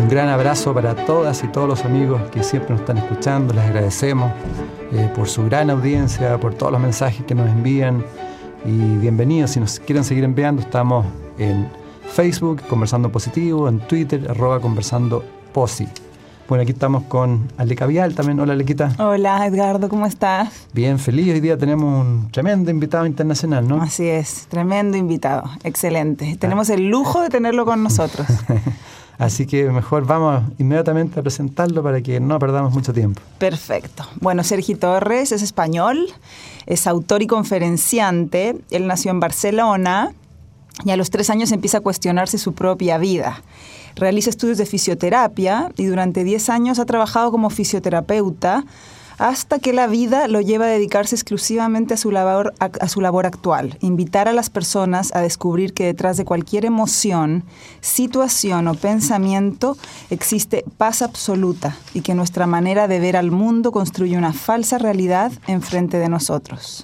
Un gran abrazo para todas y todos los amigos que siempre nos están escuchando. Les agradecemos eh, por su gran audiencia, por todos los mensajes que nos envían. Y bienvenidos. Si nos quieren seguir enviando, estamos en Facebook, Conversando Positivo, en Twitter, arroba Conversando Posi. Bueno, aquí estamos con Aleca Vial también. Hola, Alequita. Hola, Edgardo, ¿cómo estás? Bien, feliz. Hoy día tenemos un tremendo invitado internacional, ¿no? Así es, tremendo invitado. Excelente. Tenemos el lujo de tenerlo con nosotros. Así que mejor vamos inmediatamente a presentarlo para que no perdamos mucho tiempo. Perfecto. Bueno, Sergi Torres es español, es autor y conferenciante. Él nació en Barcelona y a los tres años empieza a cuestionarse su propia vida. Realiza estudios de fisioterapia y durante diez años ha trabajado como fisioterapeuta hasta que la vida lo lleva a dedicarse exclusivamente a su labor, a, su labor actual, invitar a las personas a descubrir que detrás de cualquier emoción, situación o pensamiento existe paz absoluta y que nuestra manera de ver al mundo construye una falsa realidad enfrente de nosotros.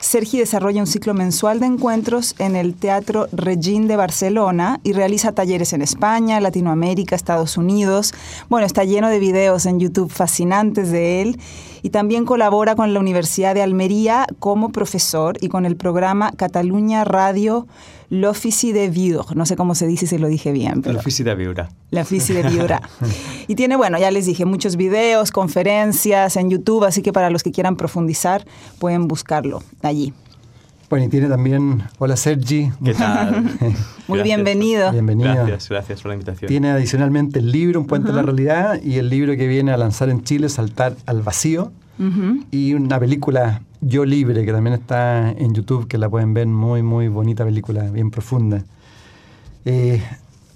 Sergi desarrolla un ciclo mensual de encuentros en el Teatro Regín de Barcelona y realiza talleres en España, Latinoamérica, Estados Unidos. Bueno, está lleno de videos en YouTube fascinantes de él y también colabora con la Universidad de Almería como profesor y con el programa Cataluña Radio L'Offici de Viure. No sé cómo se dice si lo dije bien. L'Offici de Viure. L'Offici de Viure. y tiene, bueno, ya les dije, muchos videos, conferencias en YouTube, así que para los que quieran profundizar pueden buscarlo allí. Bueno, y tiene también, hola Sergi. ¿Qué tal? Muy bienvenido. Bienvenido. Gracias, gracias por la invitación. Tiene adicionalmente el libro Un puente a la realidad y el libro que viene a lanzar en Chile, Saltar al vacío. Y una película Yo Libre, que también está en YouTube, que la pueden ver, muy, muy bonita película, bien profunda. Eh,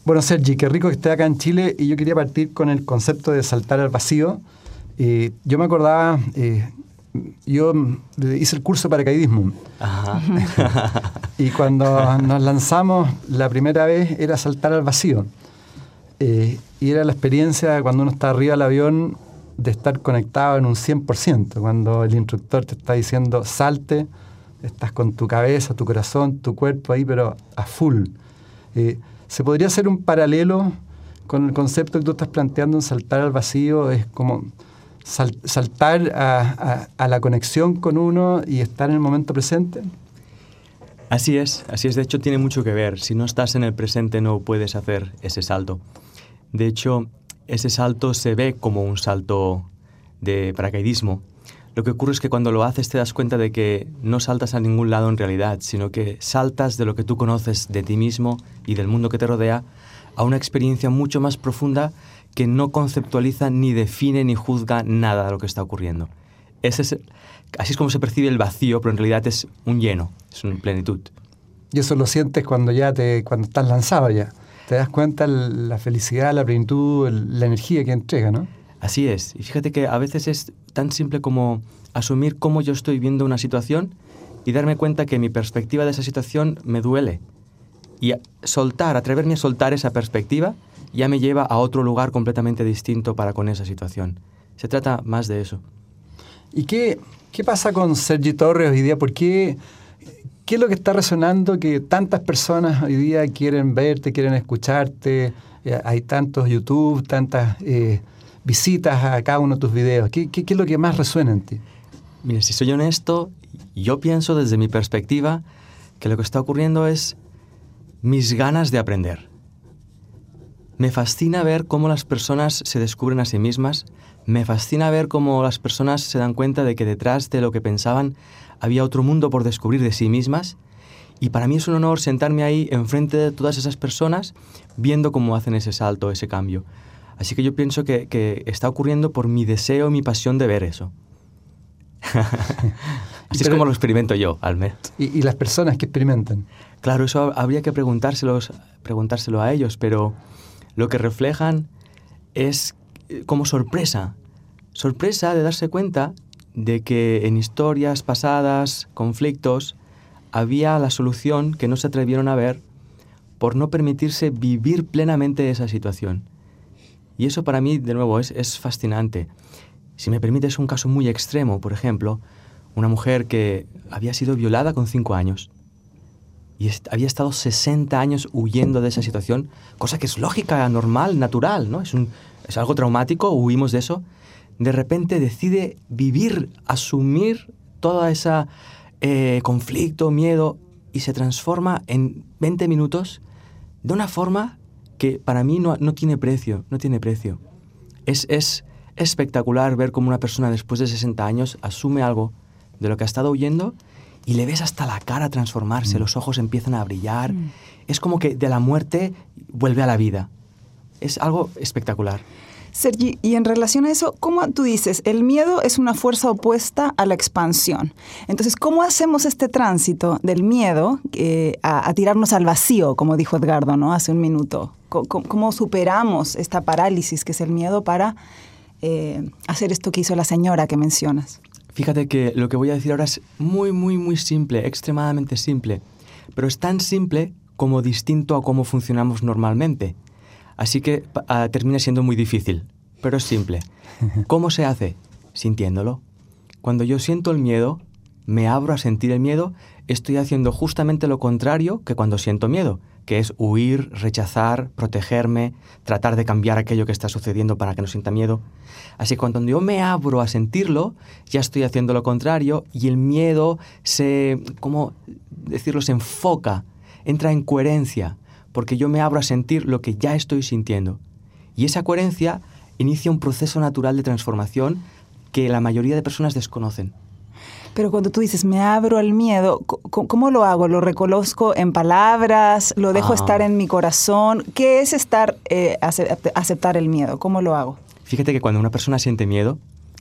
bueno, Sergi, qué rico que esté acá en Chile y yo quería partir con el concepto de saltar al vacío. Eh, yo me acordaba, eh, yo hice el curso de paracaidismo. y cuando nos lanzamos la primera vez era saltar al vacío. y era la experiencia cuando uno está arriba del avión de estar conectado en un 100%. Cuando el instructor te está diciendo salte, estás con tu cabeza, tu corazón, tu cuerpo ahí, pero a full. Eh, ¿Se podría hacer un paralelo con el concepto que tú estás planteando en saltar al vacío? Es como saltar a, a, la conexión con uno y estar en el momento presente. Así es, así es. De hecho, tiene mucho que ver. Si no estás en el presente, no puedes hacer ese salto. De hecho, ese salto se ve como un salto de paracaidismo. Lo que ocurre es que cuando lo haces te das cuenta de que no saltas a ningún lado en realidad, sino que saltas de lo que tú conoces de ti mismo y del mundo que te rodea a una experiencia mucho más profunda que no conceptualiza ni define ni juzga nada de lo que está ocurriendo. Ese es, así es como se percibe el vacío, pero en realidad es un lleno, es una plenitud. Y eso lo sientes cuando ya te, cuando estás lanzado ya te das cuenta la felicidad, la plenitud, la energía que entrega, ¿no? Así es. Y fíjate que a veces es tan simple como asumir cómo yo estoy viendo una situación y darme cuenta que mi perspectiva de esa situación me duele. Y soltar, atreverme a soltar esa perspectiva, ya me lleva a otro lugar completamente distinto para con esa situación. Se trata más de eso. ¿Y qué, qué pasa con Sergi Torres hoy día? ¿Por qué ¿Qué es lo que está resonando que tantas personas hoy día quieren verte, quieren escucharte? Eh, hay tantos YouTube, tantas eh, visitas a cada uno de tus videos. ¿Qué, ¿Qué, es lo que más resuena en ti? Mira, si soy honesto, yo pienso desde mi perspectiva que lo que está ocurriendo es mis ganas de aprender. Me fascina ver cómo las personas se descubren a sí mismas, me fascina ver cómo las personas se dan cuenta de que detrás de lo que pensaban había otro mundo por descubrir de sí mismas. Y para mí es un honor sentarme ahí enfrente de todas esas personas viendo cómo hacen ese salto, ese cambio. Así que yo pienso que, está ocurriendo por mi deseo, mi pasión de ver eso. Así es como lo experimento yo, al menos. ¿Y, las personas que experimentan? Claro, eso habría que preguntárselos, preguntárselo a ellos, pero lo que reflejan es como sorpresa. Sorpresa de darse cuenta de que en historias pasadas, conflictos, había la solución que no se atrevieron a ver por no permitirse vivir plenamente esa situación. Y eso para mí, de nuevo, es, es fascinante. Si me permites un caso muy extremo, por ejemplo, una mujer que había sido violada con cinco años y había estado 60 años huyendo de esa situación, cosa que es lógica, normal, natural, ¿no? Es, un, es algo traumático, huimos de eso. De repente decide vivir, asumir toda esa eh, conflicto, miedo, y se transforma en 20 minutos de una forma que para mí no, no tiene precio, no tiene precio. Es, es espectacular ver cómo una persona después de 60 años asume algo de lo que ha estado huyendo y le ves hasta la cara transformarse, mm. los ojos empiezan a brillar. Mm. Es como que de la muerte vuelve a la vida. Es algo espectacular. Sergi, y en relación a eso, ¿cómo tú dices? El miedo es una fuerza opuesta a la expansión. Entonces, ¿cómo hacemos este tránsito del miedo eh, a, tirarnos al vacío, como dijo Edgardo ¿no? hace un minuto? ¿Cómo, superamos esta parálisis que es el miedo para eh, hacer esto que hizo la señora que mencionas? Fíjate que lo que voy a decir ahora es muy, muy, muy simple, extremadamente simple, pero es tan simple como distinto a cómo funcionamos normalmente. Así que ah, termina siendo muy difícil, pero es simple. ¿Cómo se hace? Sintiéndolo. Cuando yo siento el miedo, me abro a sentir el miedo, estoy haciendo justamente lo contrario que cuando siento miedo, que es huir, rechazar, protegerme, tratar de cambiar aquello que está sucediendo para que no sienta miedo. Así que cuando yo me abro a sentirlo, ya estoy haciendo lo contrario y el miedo se, ¿cómo decirlo?, se enfoca, entra en coherencia porque yo me abro a sentir lo que ya estoy sintiendo. Y esa coherencia inicia un proceso natural de transformación que la mayoría de personas desconocen. Pero cuando tú dices, me abro al miedo, ¿cómo lo hago? ¿Lo reconozco en palabras? ¿Lo dejo ah. estar en mi corazón? ¿Qué es estar, eh, aceptar el miedo? ¿Cómo lo hago? Fíjate que cuando una persona siente miedo,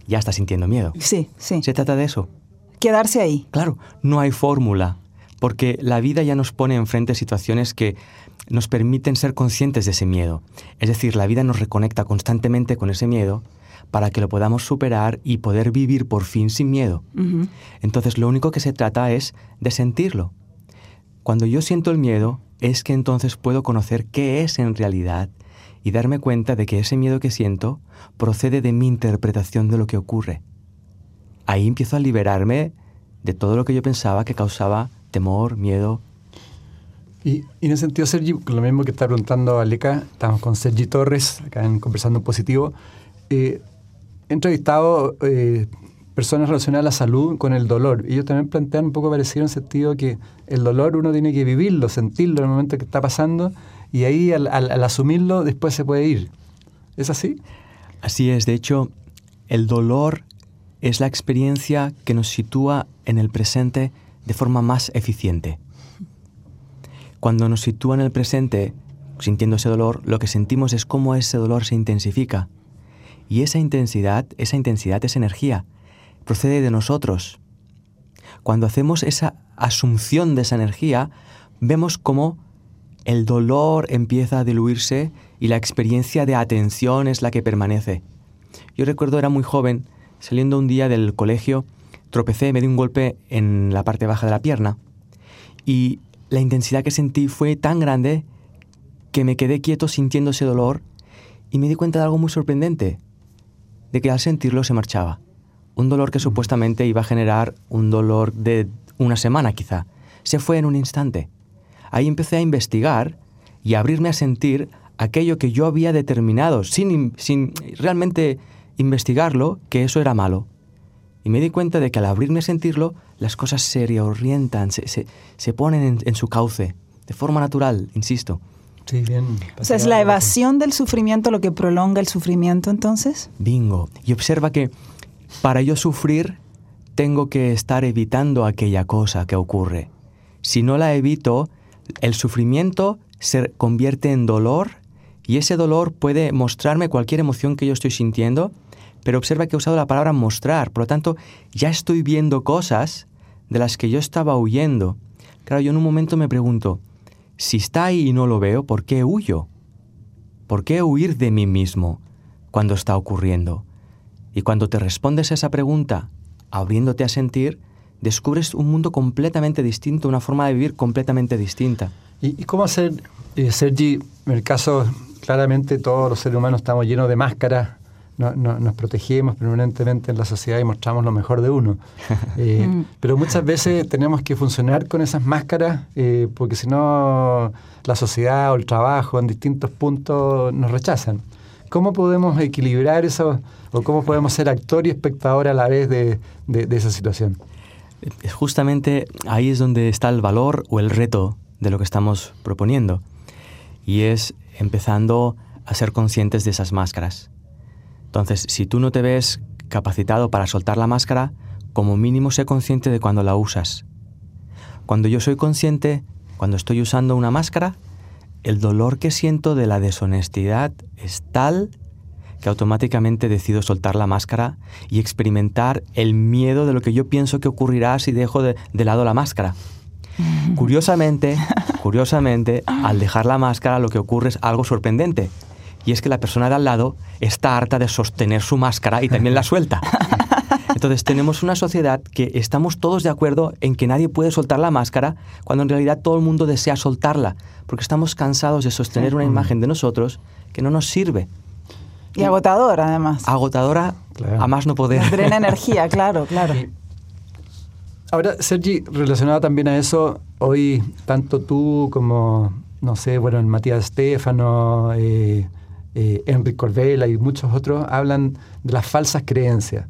ya está sintiendo miedo. Sí, sí. Se trata de eso. Quedarse ahí. Claro, no hay fórmula, porque la vida ya nos pone enfrente situaciones que nos permiten ser conscientes de ese miedo. Es decir, la vida nos reconecta constantemente con ese miedo para que lo podamos superar y poder vivir por fin sin miedo. Entonces lo único que se trata es de sentirlo. Cuando yo siento el miedo es que entonces puedo conocer qué es en realidad y darme cuenta de que ese miedo que siento procede de mi interpretación de lo que ocurre. Ahí empiezo a liberarme de todo lo que yo pensaba que causaba temor, miedo, y, en ese sentido, Sergi, lo mismo que está preguntando Aleca, estamos con Sergi Torres, acá en Conversando en Positivo. Eh, he entrevistado eh, personas relacionadas a la salud con el dolor. Y ellos también plantean un poco parecido en el sentido que el dolor uno tiene que vivirlo, sentirlo en el momento que está pasando, y ahí al, al asumirlo después se puede ir. ¿Es así? Así es. De hecho, el dolor es la experiencia que nos sitúa en el presente de forma más eficiente. Cuando nos sitúa en el presente, sintiendo ese dolor, lo que sentimos es cómo ese dolor se intensifica. Y esa intensidad, esa intensidad, esa energía, procede de nosotros. Cuando hacemos esa asunción de esa energía, vemos cómo el dolor empieza a diluirse y la experiencia de atención es la que permanece. Yo recuerdo era muy joven, saliendo un día del colegio, tropecé, me di un golpe en la parte baja de la pierna y la intensidad que sentí fue tan grande que me quedé quieto sintiendo ese dolor y me di cuenta de algo muy sorprendente, de que al sentirlo se marchaba. Un dolor que supuestamente iba a generar un dolor de una semana quizá. Se fue en un instante. Ahí empecé a investigar y a abrirme a sentir aquello que yo había determinado, sin, sin realmente investigarlo, que eso era malo. Y me di cuenta de que al abrirme a sentirlo, las cosas se reorientan, se, se, ponen en, su cauce, de forma natural, insisto. Sí, bien. O sea, ¿es la evasión del sufrimiento lo que prolonga el sufrimiento entonces? Bingo. Y observa que para yo sufrir tengo que estar evitando aquella cosa que ocurre. Si no la evito, el sufrimiento se convierte en dolor y ese dolor puede mostrarme cualquier emoción que yo estoy sintiendo pero observa que he usado la palabra mostrar, por lo tanto, ya estoy viendo cosas de las que yo estaba huyendo. Claro, yo en un momento me pregunto, si está ahí y no lo veo, ¿por qué huyo? ¿Por qué huir de mí mismo? cuando está ocurriendo. Y cuando te respondes a esa pregunta, abriéndote a sentir, descubres un mundo completamente distinto, una forma de vivir completamente distinta. ¿Y, cómo hacer, eh, Sergi, en el caso, claramente todos los seres humanos estamos llenos de máscaras, nos protegemos permanentemente en la sociedad y mostramos lo mejor de uno. Eh, mm. pero muchas veces tenemos que funcionar con esas máscaras eh, porque si no la sociedad o el trabajo en distintos puntos nos rechazan. ¿Cómo podemos equilibrar eso o cómo podemos ser actor y espectador a la vez de, de esa situación? Justamente ahí es donde está el valor o el reto de lo que estamos proponiendo. Y es empezando a ser conscientes de esas máscaras. Entonces, si tú no te ves capacitado para soltar la máscara, como mínimo sé consciente de cuando la usas. Cuando yo soy consciente, cuando estoy usando una máscara, el dolor que siento de la deshonestidad es tal que automáticamente decido soltar la máscara y experimentar el miedo de lo que yo pienso que ocurrirá si dejo de, lado la máscara. Curiosamente, curiosamente, al dejar la máscara lo que ocurre es algo sorprendente. Y es que la persona de al lado está harta de sostener su máscara y también la suelta. Entonces tenemos una sociedad que estamos todos de acuerdo en que nadie puede soltar la máscara cuando en realidad todo el mundo desea soltarla, porque estamos cansados de sostener una imagen de nosotros que no nos sirve. Y agotadora además. Agotadora a más no poder. Drena energía, claro, claro. Ahora, Sergi, relacionado también a eso, hoy tanto tú como, no sé, bueno, Matías Stefano, eh, eh, Enrique Corbella y muchos otros hablan de las falsas creencias.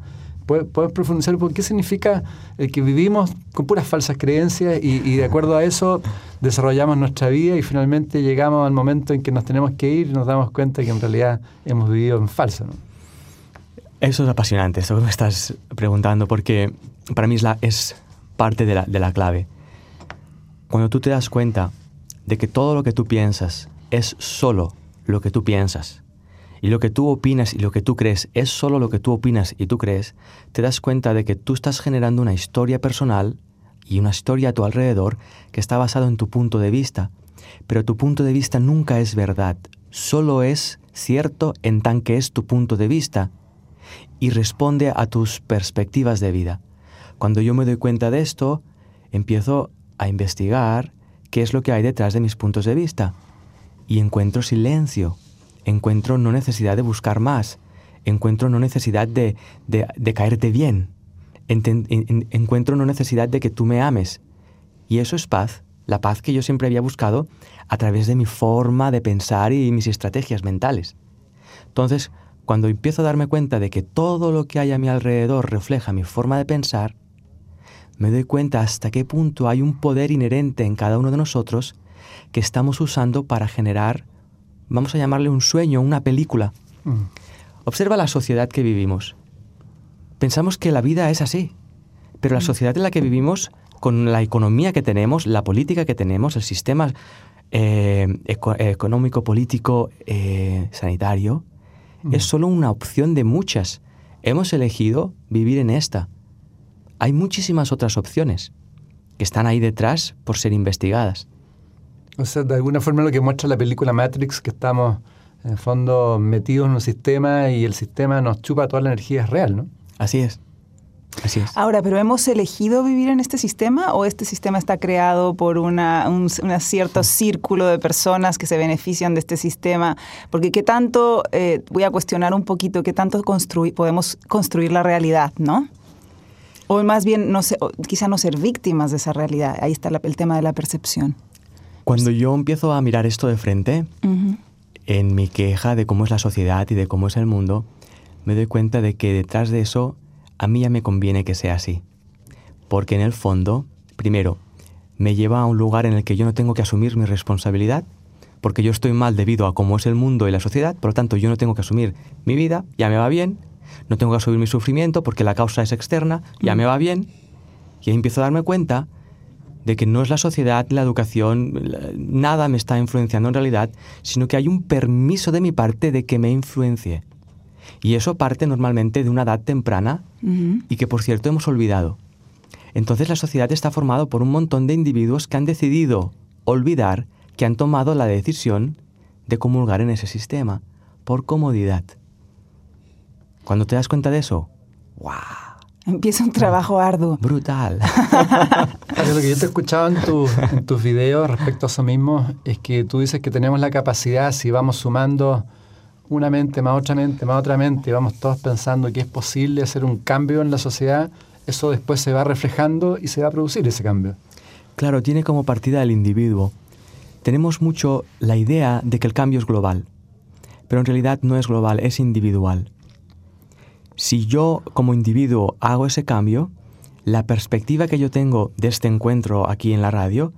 ¿Puedes, profundizar por qué significa el que vivimos con puras falsas creencias y, de acuerdo a eso desarrollamos nuestra vida y finalmente llegamos al momento en que nos tenemos que ir y nos damos cuenta que en realidad hemos vivido en falso? Eso es apasionante, eso que me estás preguntando, porque para mí es, la, es parte de la, de la clave. Cuando tú te das cuenta de que todo lo que tú piensas es solo lo que tú piensas, y lo que tú opinas y lo que tú crees es solo lo que tú opinas y tú crees, te das cuenta de que tú estás generando una historia personal y una historia a tu alrededor que está basado en tu punto de vista. Pero tu punto de vista nunca es verdad, solo es cierto en tan que es tu punto de vista y responde a tus perspectivas de vida. Cuando yo me doy cuenta de esto, empiezo a investigar qué es lo que hay detrás de mis puntos de vista y encuentro silencio, encuentro no necesidad de buscar más, encuentro no necesidad de, caerte bien, encuentro no necesidad de que tú me ames. Y eso es paz, la paz que yo siempre había buscado a través de mi forma de pensar y mis estrategias mentales. Entonces, cuando empiezo a darme cuenta de que todo lo que hay a mi alrededor refleja mi forma de pensar, me doy cuenta hasta qué punto hay un poder inherente en cada uno de nosotros que estamos usando para generar, vamos a llamarle un sueño, una película. Mm. Observa la sociedad que vivimos. Pensamos que la vida es así, pero la mm. sociedad en la que vivimos, con la economía que tenemos, la política que tenemos, el sistema eh, económico, político, eh, sanitario, es mm. solo una opción de muchas. Hemos elegido vivir en esta. Hay muchísimas otras opciones que están ahí detrás por ser investigadas. O sea, de alguna forma lo que muestra la película Matrix, que estamos en el fondo metidos en un sistema y el sistema nos chupa toda la energía es real, ¿no? Así es. Así es. Ahora, ¿pero hemos elegido vivir en este sistema o este sistema está creado por una, un, cierto círculo de personas que se benefician de este sistema? Porque qué tanto, eh, voy a cuestionar un poquito, qué tanto podemos construir la realidad, ¿no? O más bien, no sé, quizá no ser víctimas de esa realidad. Ahí está el tema de la percepción. Cuando yo empiezo a mirar esto de frente, en mi queja de cómo es la sociedad y de cómo es el mundo, me doy cuenta de que detrás de eso a mí ya me conviene que sea así. Porque en el fondo, primero, me lleva a un lugar en el que yo no tengo que asumir mi responsabilidad, porque yo estoy mal debido a cómo es el mundo y la sociedad, por lo tanto yo no tengo que asumir mi vida, ya me va bien, no tengo que asumir mi sufrimiento porque la causa es externa, ya me va bien, y ahí empiezo a darme cuenta de que no es la sociedad, la educación, nada me está influenciando en realidad, sino que hay un permiso de mi parte de que me influencie. Y eso parte normalmente de una edad temprana y que por cierto hemos olvidado. Entonces la sociedad está formada por un montón de individuos que han decidido olvidar que han tomado la decisión de comulgar en ese sistema, por comodidad. Cuando te das cuenta de eso, ¡wow! Empieza un trabajo arduo. Brutal. lo que yo te he escuchado en, en tus videos respecto a eso mismo es que tú dices que tenemos la capacidad, si vamos sumando una mente más otra mente más otra mente y vamos todos pensando que es posible hacer un cambio en la sociedad, eso después se va reflejando y se va a producir ese cambio. Claro, tiene como partida el individuo. Tenemos mucho la idea de que el cambio es global, pero en realidad no es global, es individual. Si yo como individuo hago ese cambio, la perspectiva que yo tengo de este encuentro aquí en la radio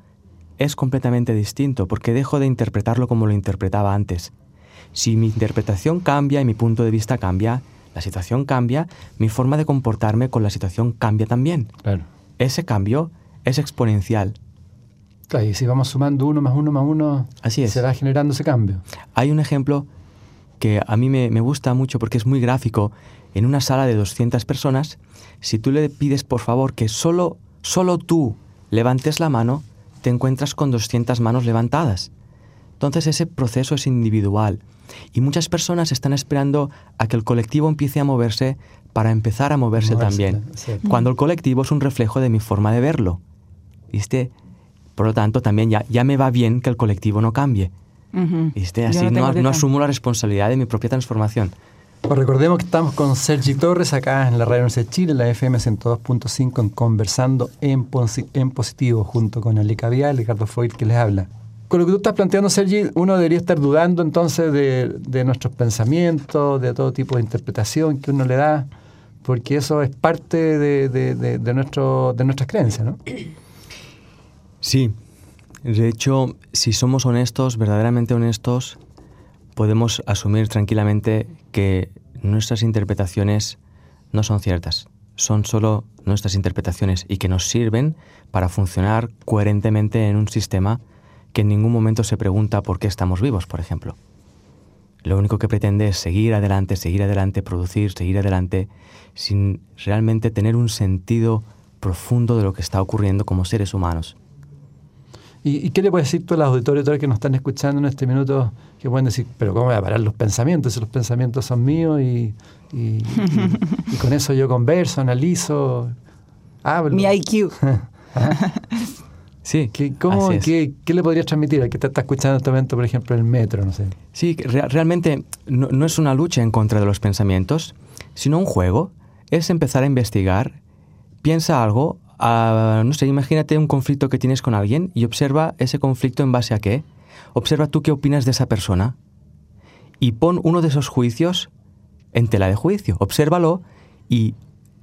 es completamente distinto, porque dejo de interpretarlo como lo interpretaba antes. Si mi interpretación cambia y mi punto de vista cambia, la situación cambia, mi forma de comportarme con la situación cambia también. Ese cambio es exponencial. y si vamos sumando uno más uno más uno, Así se va generando ese cambio. Hay un ejemplo que a mí me, me, gusta mucho porque es muy gráfico. En una sala de 200 personas, si tú le pides por favor que solo, solo tú levantes la mano, te encuentras con 200 manos levantadas. Entonces ese proceso es individual. Y muchas personas están esperando a que el colectivo empiece a moverse para empezar a moverse, también. Cuando el colectivo es un reflejo de mi forma de verlo. ¿Viste? Por lo tanto, también ya, ya me va bien que el colectivo no cambie. ¿Viste? Así no, no, asumo la responsabilidad de mi propia transformación. Pues recordemos que estamos con Sergi Torres acá en la Radio Universidad de Chile, la FM 102.5, en Conversando en, en Positivo, junto con Alica Vial y Ricardo Foyt, que les habla con lo que tú estás planteando, Sergi, uno debería estar dudando entonces de, nuestros pensamientos, de todo tipo de interpretación que uno le da, porque eso es parte de, nuestro, de nuestras creencias, ¿no? Sí. De hecho, si somos honestos, verdaderamente honestos, podemos asumir tranquilamente que nuestras interpretaciones no son ciertas, son solo nuestras interpretaciones y que nos sirven para funcionar coherentemente en un sistema que en ningún momento se pregunta por qué estamos vivos, por ejemplo. Lo único que pretende es seguir adelante, seguir adelante, producir, seguir adelante, sin realmente tener un sentido profundo de lo que está ocurriendo como seres humanos. ¿Y, qué le puedes decir tú a los auditores que nos están escuchando en este minuto? Que pueden decir, pero ¿cómo voy a parar los pensamientos? Si los pensamientos son míos y, y con eso yo converso, analizo, hablo. Mi IQ. ¿Ah? Sí. ¿Qué, cómo, ¿qué, le podrías transmitir al que te está escuchando en este momento, por ejemplo, el metro? No sé. Sí, realmente no, es una lucha en contra de los pensamientos, sino un juego. Es empezar a investigar, piensa algo, no sé, imagínate un conflicto que tienes con alguien y observa ese conflicto en base a qué. Observa tú qué opinas de esa persona y pon uno de esos juicios en tela de juicio. Obsérvalo y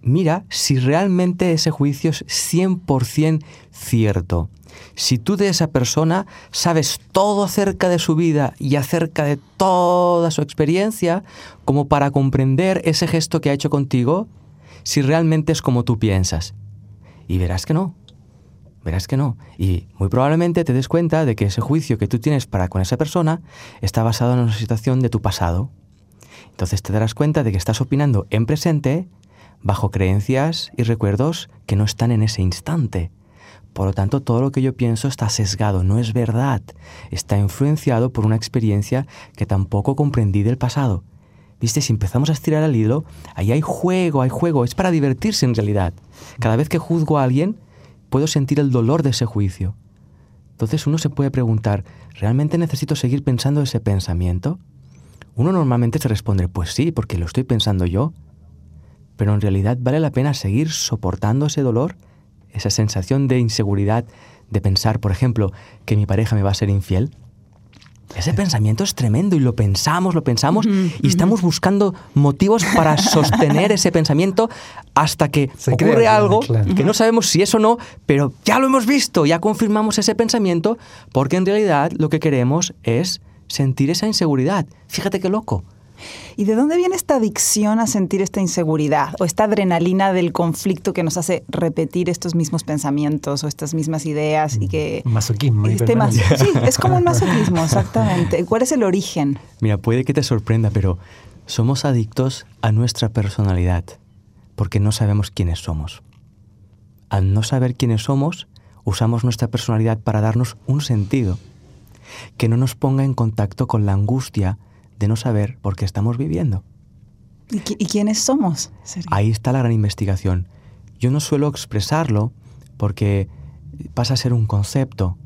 mira si realmente ese juicio es 100% cierto. Si tú de esa persona sabes todo acerca de su vida y acerca de toda su experiencia, como para comprender ese gesto que ha hecho contigo, si realmente es como tú piensas. Y verás que no. Verás que no. Y muy probablemente te des cuenta de que ese juicio que tú tienes para con esa persona está basado en una situación de tu pasado. Entonces te darás cuenta de que estás opinando en presente bajo creencias y recuerdos que no están en ese instante. Por lo tanto, todo lo que yo pienso está sesgado, no es verdad. Está influenciado por una experiencia que tampoco comprendí del pasado. Viste, si empezamos a estirar el hilo, ahí hay juego, hay juego, es para divertirse en realidad. Cada vez que juzgo a alguien, puedo sentir el dolor de ese juicio. Entonces uno se puede preguntar, ¿realmente necesito seguir pensando ese pensamiento? Uno normalmente se responde, pues sí, porque lo estoy pensando yo pero en realidad vale la pena seguir soportando ese dolor, esa sensación de inseguridad de pensar, por ejemplo, que mi pareja me va a ser infiel. Ese pensamiento es tremendo y lo pensamos, lo pensamos y estamos buscando motivos para sostener ese pensamiento hasta que ocurre algo que no sabemos si es o no, pero ya lo hemos visto, ya confirmamos ese pensamiento porque en realidad lo que queremos es sentir esa inseguridad. Fíjate qué loco. ¿Y de dónde viene esta adicción a sentir esta inseguridad o esta adrenalina del conflicto que nos hace repetir estos mismos pensamientos o estas mismas ideas y que... Masoquismo. Este sí, es como un masoquismo, exactamente. ¿Cuál es el origen? Mira, puede que te sorprenda, pero somos adictos a nuestra personalidad porque no sabemos quiénes somos. Al no saber quiénes somos, usamos nuestra personalidad para darnos un sentido que no nos ponga en contacto con la angustia de no saber por qué estamos viviendo. ¿Y, quiénes somos? Ahí está la gran investigación. Yo no suelo expresarlo porque pasa a ser un concepto.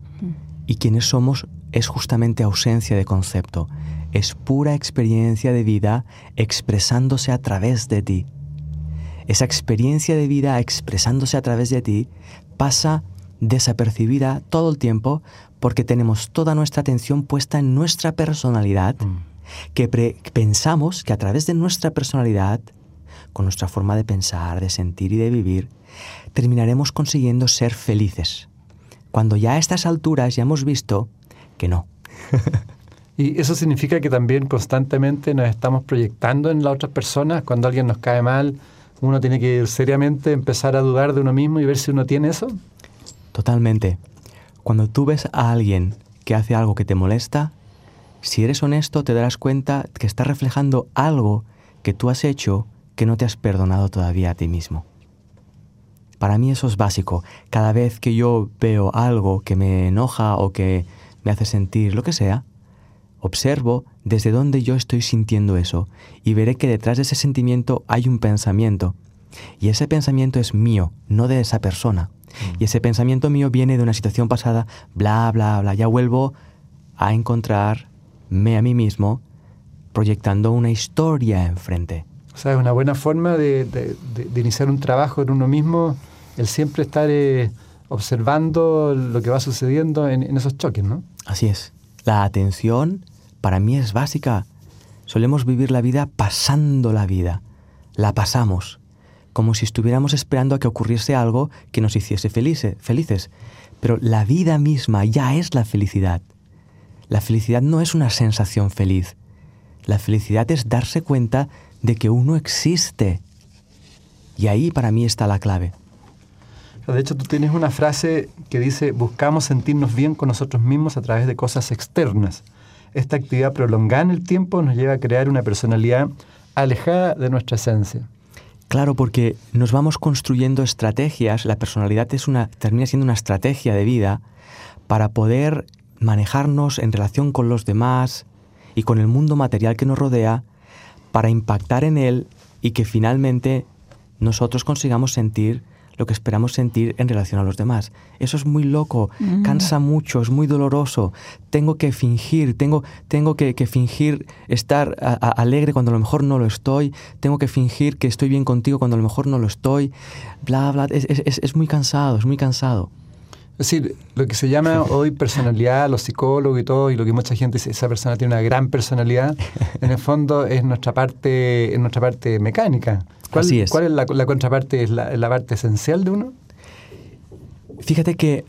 Y quiénes somos es justamente ausencia de concepto. Es pura experiencia de vida expresándose a través de ti. Esa experiencia de vida expresándose a través de ti pasa desapercibida todo el tiempo porque tenemos toda nuestra atención puesta en nuestra personalidad, mm. Que pensamos que a través de nuestra personalidad, con nuestra forma de pensar, de sentir y de vivir, terminaremos consiguiendo ser felices. Cuando ya a estas alturas ya hemos visto que no. y eso significa que también constantemente nos estamos proyectando en las otras personas. Cuando alguien nos cae mal, uno tiene que seriamente empezar a dudar de uno mismo y ver si uno tiene eso. Totalmente. Cuando tú ves a alguien que hace algo que te molesta, si eres honesto te darás cuenta que está reflejando algo que tú has hecho que no te has perdonado todavía a ti mismo. Para mí eso es básico. Cada vez que yo veo algo que me enoja o que me hace sentir lo que sea, observo desde dónde yo estoy sintiendo eso y veré que detrás de ese sentimiento hay un pensamiento. Y ese pensamiento es mío, no de esa persona. Y ese pensamiento mío viene de una situación pasada, bla, bla, bla. Ya vuelvo a encontrarme a mí mismo proyectando una historia enfrente. O sea, es una buena forma de, iniciar un trabajo en uno mismo, el siempre estar eh, observando lo que va sucediendo en, en esos choques, ¿no? Así es. La atención para mí es básica. Solemos vivir la vida pasando la vida. La pasamos como si estuviéramos esperando a que ocurriese algo que nos hiciese felices. Pero la vida misma ya es la felicidad. La felicidad no es una sensación feliz. La felicidad es darse cuenta de que uno existe. Y ahí para mí está la clave. De hecho, tú tienes una frase que dice, buscamos sentirnos bien con nosotros mismos a través de cosas externas. Esta actividad prolongada en el tiempo nos lleva a crear una personalidad alejada de nuestra esencia. Claro, porque nos vamos construyendo estrategias, la personalidad es una, termina siendo una estrategia de vida para poder manejarnos en relación con los demás y con el mundo material que nos rodea, para impactar en él y que finalmente nosotros consigamos sentir lo que esperamos sentir en relación a los demás. Eso es muy loco, mm. cansa mucho, es muy doloroso. Tengo que fingir, tengo, tengo que, fingir estar alegre cuando a lo mejor no lo estoy, tengo que fingir que estoy bien contigo cuando a lo mejor no lo estoy, bla, bla. Es, es, es muy cansado, es muy cansado. Es decir, lo que se llama hoy personalidad, los psicólogos y todo, y lo que mucha gente dice, esa persona tiene una gran personalidad, en el fondo es nuestra parte, es nuestra parte mecánica. ¿Cuál, Así es. ¿Cuál es la, contraparte? ¿Es la, parte esencial de uno? Fíjate que,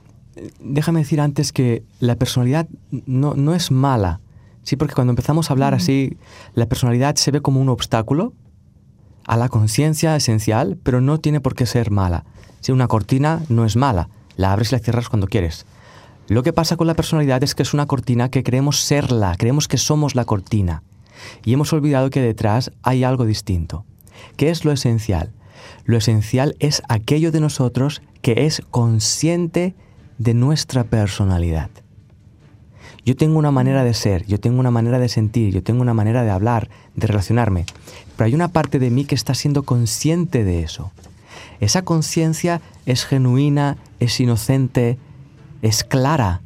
déjame decir antes que la personalidad no, no es mala. Sí, porque cuando empezamos a hablar así, la personalidad se ve como un obstáculo a la conciencia esencial, pero no tiene por qué ser mala. Si una cortina no es mala, la abres y la cierras cuando quieres. Lo que pasa con la personalidad es que es una cortina que creemos serla, creemos que somos la cortina. Y hemos olvidado que detrás hay algo distinto. ¿Qué es lo esencial? Lo esencial es aquello de nosotros que es consciente de nuestra personalidad. Yo tengo una manera de ser, yo tengo una manera de sentir, yo tengo una manera de hablar, de relacionarme, pero hay una parte de mí que está siendo consciente de eso. Esa conciencia es genuina, es inocente, es clara.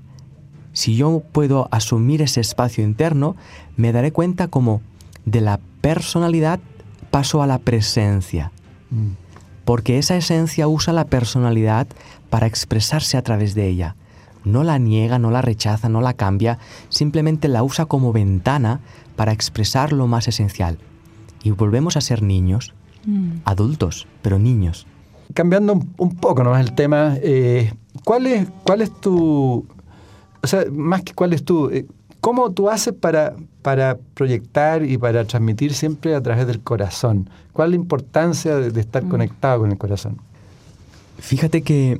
Si yo puedo asumir ese espacio interno, me daré cuenta como de la personalidad paso a la presencia. Mm. Porque esa esencia usa la personalidad para expresarse a través de ella. No la niega, no la rechaza, no la cambia, simplemente la usa como ventana para expresar lo más esencial. Y volvemos a ser niños, mm. adultos, pero niños. Cambiando un, poco nomás el tema, eh, ¿cuál, es, ¿cuál es tu... O sea, más que cuál es tu... Eh, ¿Cómo tú haces para, para proyectar y para transmitir siempre a través del corazón? ¿Cuál es la importancia de, estar mm. conectado con el corazón? Fíjate que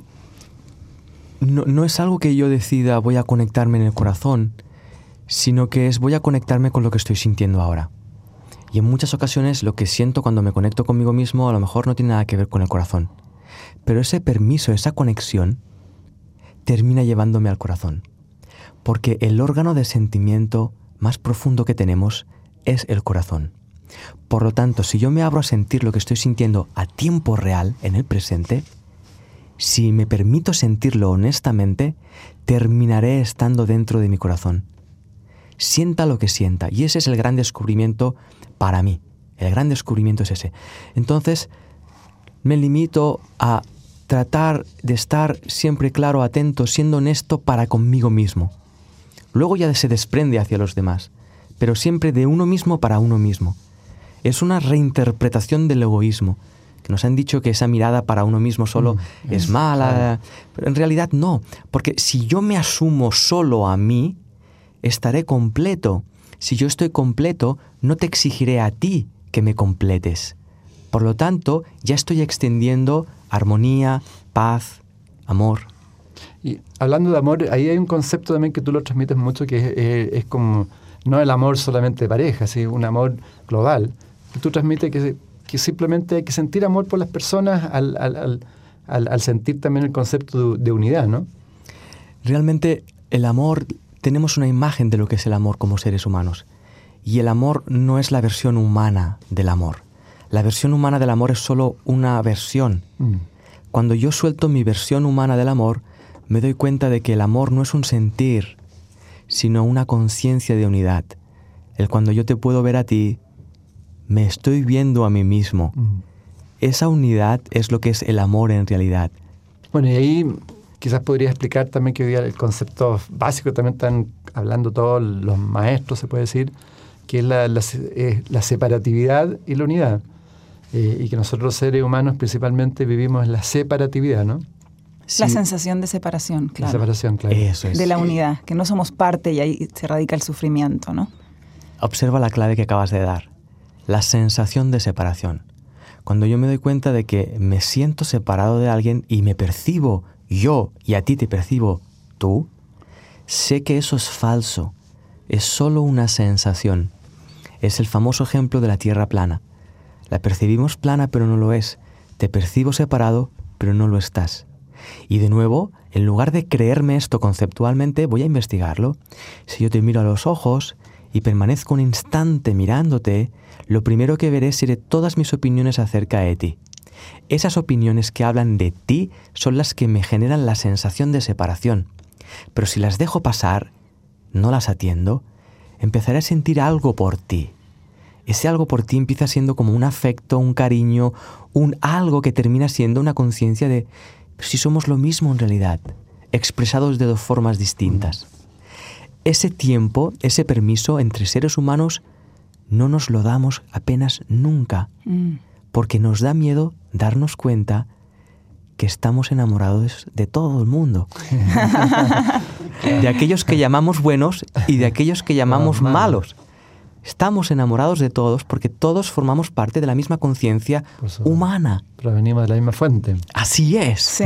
no, no, es algo que yo decida voy a conectarme en el corazón, sino que es voy a conectarme con lo que estoy sintiendo ahora. Y en muchas ocasiones lo que siento cuando me conecto conmigo mismo a lo mejor no tiene nada que ver con el corazón. Pero ese permiso, esa conexión, termina llevándome al corazón porque el órgano de sentimiento más profundo que tenemos es el corazón. Por lo tanto, si yo me abro a sentir lo que estoy sintiendo a tiempo real, en el presente, si me permito sentirlo honestamente, terminaré estando dentro de mi corazón. Sienta lo que sienta. Y ese es el gran descubrimiento para mí. El gran descubrimiento es ese. Entonces, me limito a tratar de estar siempre claro, atento, siendo honesto para conmigo mismo. Luego ya se desprende hacia los demás, pero siempre de uno mismo para uno mismo. Es una reinterpretación del egoísmo, que nos han dicho que esa mirada para uno mismo solo mm, es mala, pero en realidad no, porque si yo me asumo solo a mí, estaré completo. Si yo estoy completo, no te exigiré a ti que me completes. Por lo tanto, ya estoy extendiendo armonía, paz, amor. Y hablando de amor, ahí hay un concepto también que tú lo transmites mucho, que es, como no el amor solamente de pareja, sino un amor global. Tú transmites que, que, simplemente hay que sentir amor por las personas al, al, al, al sentir también el concepto de, de, unidad, ¿no? Realmente el amor, tenemos una imagen de lo que es el amor como seres humanos. Y el amor no es la versión humana del amor. La versión humana del amor es solo una versión. Mm. Cuando yo suelto mi versión humana del amor, me doy cuenta de que el amor no es un sentir, sino una conciencia de unidad. El cuando yo te puedo ver a ti, me estoy viendo a mí mismo. Mm. Esa unidad es lo que es el amor en realidad. Bueno, y ahí quizás podría explicar también que hoy día el concepto básico también están hablando todos los maestros, se puede decir, que es la, la separatividad y la unidad. Eh, y que nosotros seres humanos principalmente vivimos en la separatividad, ¿no? La sensación de separación, claro. La separación, claro. Eso es. De la unidad, que no somos parte y ahí se radica el sufrimiento, ¿no? Observa la clave que acabas de dar. La sensación de separación. Cuando yo me doy cuenta de que me siento separado de alguien y me percibo yo y a ti te percibo tú, sé que eso es falso. Es solo una sensación. Es el famoso ejemplo de la tierra plana. La percibimos plana pero no lo es. Te percibo separado pero no lo estás. Y de nuevo, en lugar de creerme esto conceptualmente, voy a investigarlo. Si yo te miro a los ojos y permanezco un instante mirándote, lo primero que veré seré todas mis opiniones acerca de ti. Esas opiniones que hablan de ti son las que me generan la sensación de separación. Pero si las dejo pasar, no las atiendo, empezaré a sentir algo por ti ese algo por ti empieza siendo como un afecto, un cariño, un algo que termina siendo una conciencia de si somos lo mismo en realidad, expresados de dos formas distintas. Ese tiempo, ese permiso entre seres humanos, no nos lo damos apenas nunca, mm. porque nos da miedo darnos cuenta que estamos enamorados de todo el mundo. de aquellos que llamamos buenos y de aquellos que llamamos malos. Estamos enamorados de todos porque todos formamos parte de la misma conciencia humana. Provenimos de la misma fuente. Así es. Sí.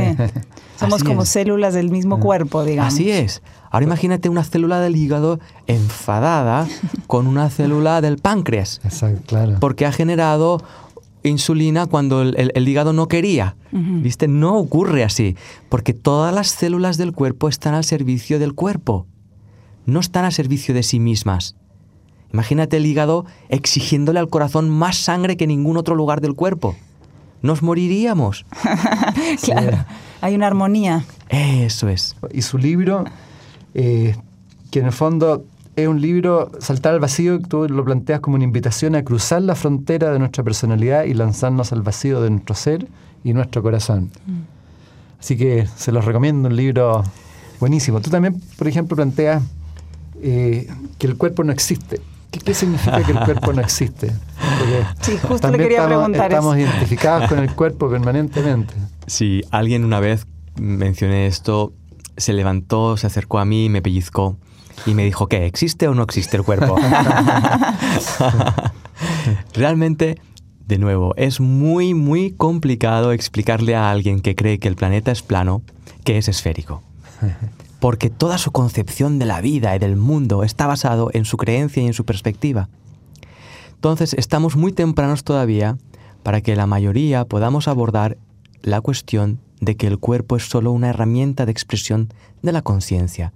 Somos como células del mismo ah. cuerpo, digamos. Así es. Ahora imagínate una célula del hígado enfadada con una célula del páncreas. Exacto, claro. Porque ha generado insulina cuando el, hígado no quería. ¿Viste? No ocurre así. Porque todas las células del cuerpo están al servicio del cuerpo. No están al servicio de sí mismas. Imagínate el hígado exigiéndole al corazón más sangre que ningún otro lugar del cuerpo. Nos moriríamos. claro, hay una armonía. Eso es. Y su libro, eh, que en el fondo es un libro, Saltar al Vacío, tú lo planteas como una invitación a cruzar la frontera de nuestra personalidad y lanzarnos al vacío de nuestro ser y nuestro corazón. Mm. Así que se los recomiendo, un libro buenísimo. Tú también, por ejemplo, planteas eh, que el cuerpo no existe. ¿Qué, significa que el cuerpo no existe? sí, justo le quería estamos, preguntar Estamos identificados con el cuerpo permanentemente. Sí, alguien una vez mencioné esto, se levantó, se acercó a mí, me pellizcó y me dijo, ¿qué? ¿Existe o no existe el cuerpo? Realmente, de nuevo, es muy, muy complicado explicarle a alguien que cree que el planeta es plano que es esférico porque toda su concepción de la vida y del mundo está basado en su creencia y en su perspectiva. Entonces estamos muy tempranos todavía para que la mayoría podamos abordar la cuestión de que el cuerpo es solo una herramienta de expresión de la conciencia,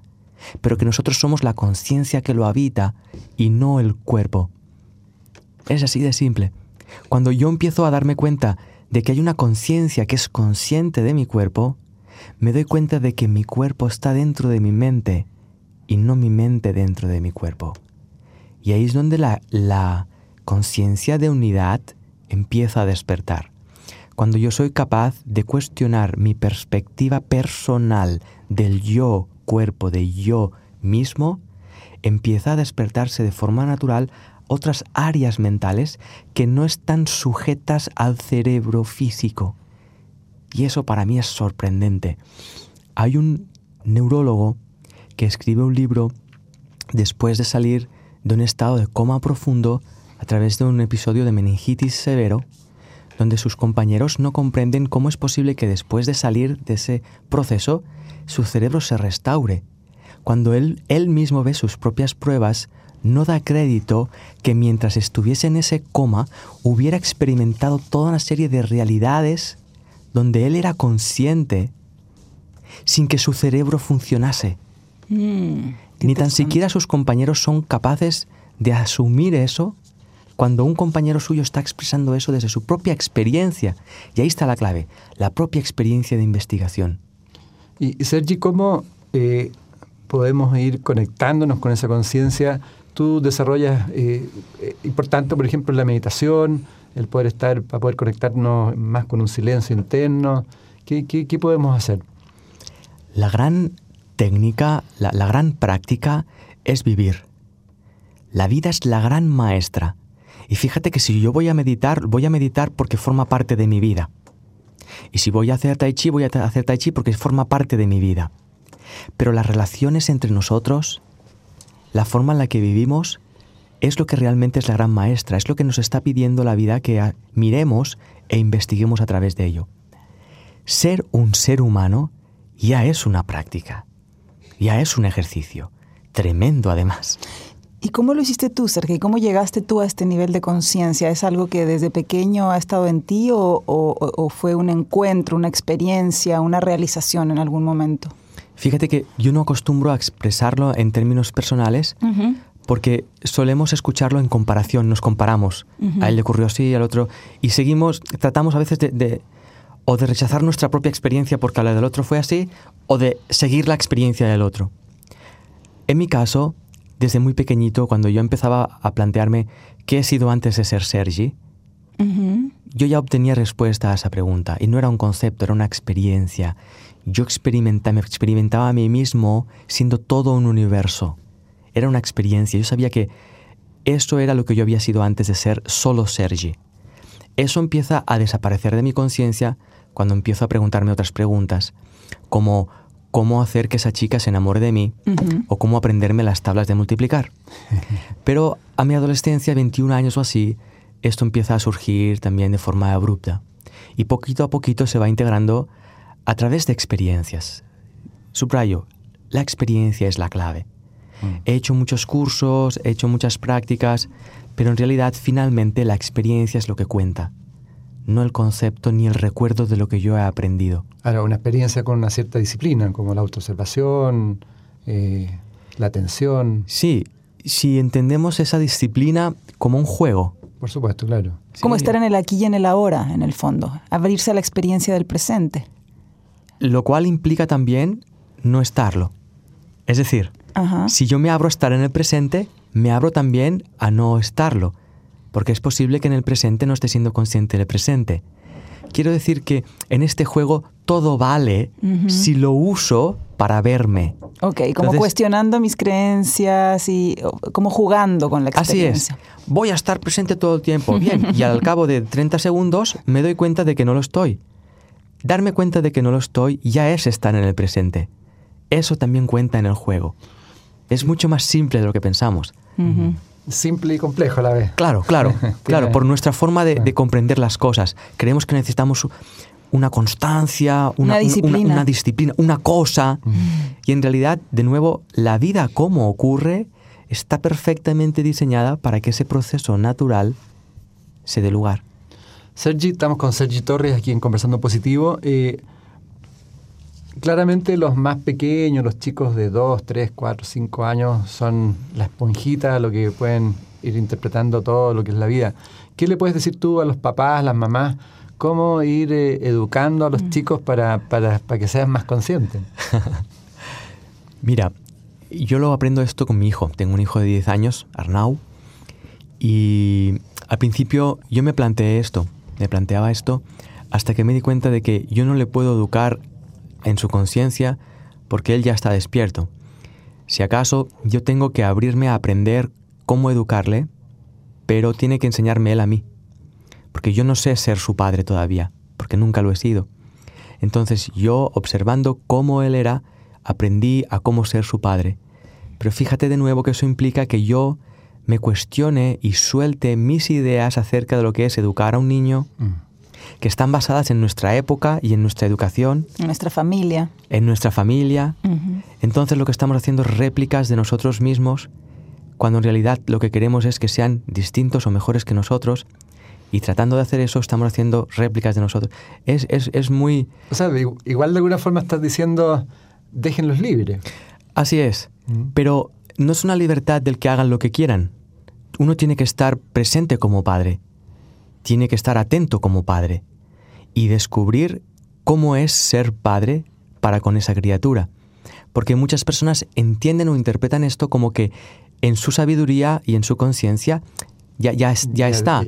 pero que nosotros somos la conciencia que lo habita y no el cuerpo. Es así de simple. Cuando yo empiezo a darme cuenta de que hay una conciencia que es consciente de mi cuerpo, me doy cuenta de que mi cuerpo está dentro de mi mente y no mi mente dentro de mi cuerpo. Y ahí es donde la, la conciencia de unidad empieza a despertar. Cuando yo soy capaz de cuestionar mi perspectiva personal del yo cuerpo, de yo mismo, empieza a despertarse de forma natural otras áreas mentales que no están sujetas al cerebro físico. Y eso para mí es sorprendente. Hay un neurólogo que escribe un libro después de salir de un estado de coma profundo a través de un episodio de meningitis severo, donde sus compañeros no comprenden cómo es posible que después de salir de ese proceso su cerebro se restaure. Cuando él, él mismo ve sus propias pruebas, no da crédito que mientras estuviese en ese coma hubiera experimentado toda una serie de realidades donde él era consciente sin que su cerebro funcionase. Mm, Ni tan siquiera sus compañeros son capaces de asumir eso cuando un compañero suyo está expresando eso desde su propia experiencia. Y ahí está la clave, la propia experiencia de investigación. Y, y Sergi, ¿cómo eh, podemos ir conectándonos con esa conciencia? Tú desarrollas, eh, eh, importante, por ejemplo, la meditación, el poder estar, para poder conectarnos más con un silencio interno. ¿Qué, qué, podemos hacer? La gran técnica, la, la gran práctica es vivir. La vida es la gran maestra. Y fíjate que si yo voy a meditar, voy a meditar porque forma parte de mi vida. Y si voy a hacer tai chi, voy a hacer tai chi porque forma parte de mi vida. Pero las relaciones entre nosotros, la forma en la que vivimos, es lo que realmente es la gran maestra, es lo que nos está pidiendo la vida que miremos e investiguemos a través de ello. Ser un ser humano ya es una práctica, ya es un ejercicio, tremendo además. ¿Y cómo lo hiciste tú, Sergio? ¿Cómo llegaste tú a este nivel de conciencia? ¿Es algo que desde pequeño ha estado en ti o, o- o fue un encuentro, una experiencia, una realización en algún momento? Fíjate que yo no acostumbro a expresarlo en términos personales porque solemos escucharlo en comparación, nos comparamos. A él le ocurrió así, al otro. Y seguimos, tratamos a veces de, de- o de rechazar nuestra propia experiencia porque la del otro fue así, o de seguir la experiencia del otro. En mi caso, desde muy pequeñito, cuando yo empezaba a plantearme qué he sido antes de ser Sergi, yo ya obtenía respuesta a esa pregunta y no era un concepto, era una experiencia. Yo experimentaba, me experimentaba a mí mismo siendo todo un universo. Era una experiencia. Yo sabía que eso era lo que yo había sido antes de ser solo Sergi. Eso empieza a desaparecer de mi conciencia cuando empiezo a preguntarme otras preguntas, como cómo hacer que esa chica se enamore de mí o cómo aprenderme las tablas de multiplicar. Pero a mi adolescencia, 21 años o así, esto empieza a surgir también de forma abrupta. Y poquito a poquito se va integrando a través de experiencias. Subrayo, la experiencia es la clave. He hecho muchos cursos, he hecho muchas prácticas, pero en realidad finalmente la experiencia es lo que cuenta, no el concepto ni el recuerdo de lo que yo he aprendido. Ahora, una experiencia con una cierta disciplina, como la autoobservación, eh, la atención, Sí, si entendemos esa disciplina como un juego. por supuesto, claro. Como Sí. estar en el aquí y en el ahora, en el fondo. Abrirse a la experiencia del presente. Lo cual implica también no estarlo. Es decir, Ajá. si yo me abro a estar en el presente, me abro también a no estarlo, porque es posible que en el presente no esté siendo consciente del presente. Quiero decir que en este juego todo vale si lo uso para verme. Ok, como Entonces- cuestionando mis creencias y como jugando con la Así es. experiencia. Voy a estar presente todo el tiempo. Bien, y al cabo de 30 segundos me doy cuenta de que no lo estoy. Darme cuenta de que no lo estoy ya es estar en el presente. Eso también cuenta en el juego. Es mucho más simple de lo que pensamos. Simple y complejo a la vez. Claro, claro, claro, por nuestra forma de, de comprender las cosas. Creemos que necesitamos una constancia, una, Una disciplina. una disciplina, una cosa. Y en realidad, de nuevo, la vida como ocurre está perfectamente diseñada para que ese proceso natural se dé lugar. Sergi, estamos con Sergi Torres aquí en Conversando Positivo. Eh, claramente los más pequeños, los chicos de 2, 3, 4, 5 años, son la esponjita, lo que pueden ir interpretando todo lo que es la vida. ¿Qué le puedes decir tú a los papás, a las mamás? ¿Cómo ir eh, educando a los mm. chicos para, para, para que sean más conscientes? Mira, yo lo aprendo esto con mi hijo. Tengo un hijo de 10 años, Arnau, y al principio yo me planteé esto, me planteaba esto, hasta que me di cuenta de que yo no le puedo educar en su conciencia porque él ya está despierto. Si acaso yo tengo que abrirme a aprender cómo educarle, pero tiene que enseñarme él a mí, porque yo no sé ser su padre todavía, porque nunca lo he sido. Entonces yo, observando cómo él era, aprendí a cómo ser su padre. Pero fíjate de nuevo que eso implica que yo me cuestione y suelte mis ideas acerca de lo que es educar a un niño, mm. Que están basadas en nuestra época y en nuestra educación. En nuestra familia. En nuestra familia. Entonces lo que estamos haciendo es réplicas de nosotros mismos, cuando en realidad lo que queremos es que sean distintos o mejores que nosotros. Y tratando de hacer eso, estamos haciendo réplicas de nosotros. Es, es, es muy... O sea, igual de alguna forma estás diciendo, déjenlos libres. Así es. Mm. Pero no es una libertad del que hagan lo que quieran. Uno tiene que estar presente como padre, tiene que estar atento como padre y descubrir cómo es ser padre para con esa criatura. Porque muchas personas entienden o interpretan esto como que en su sabiduría y en su conciencia ya, ya, ya, está.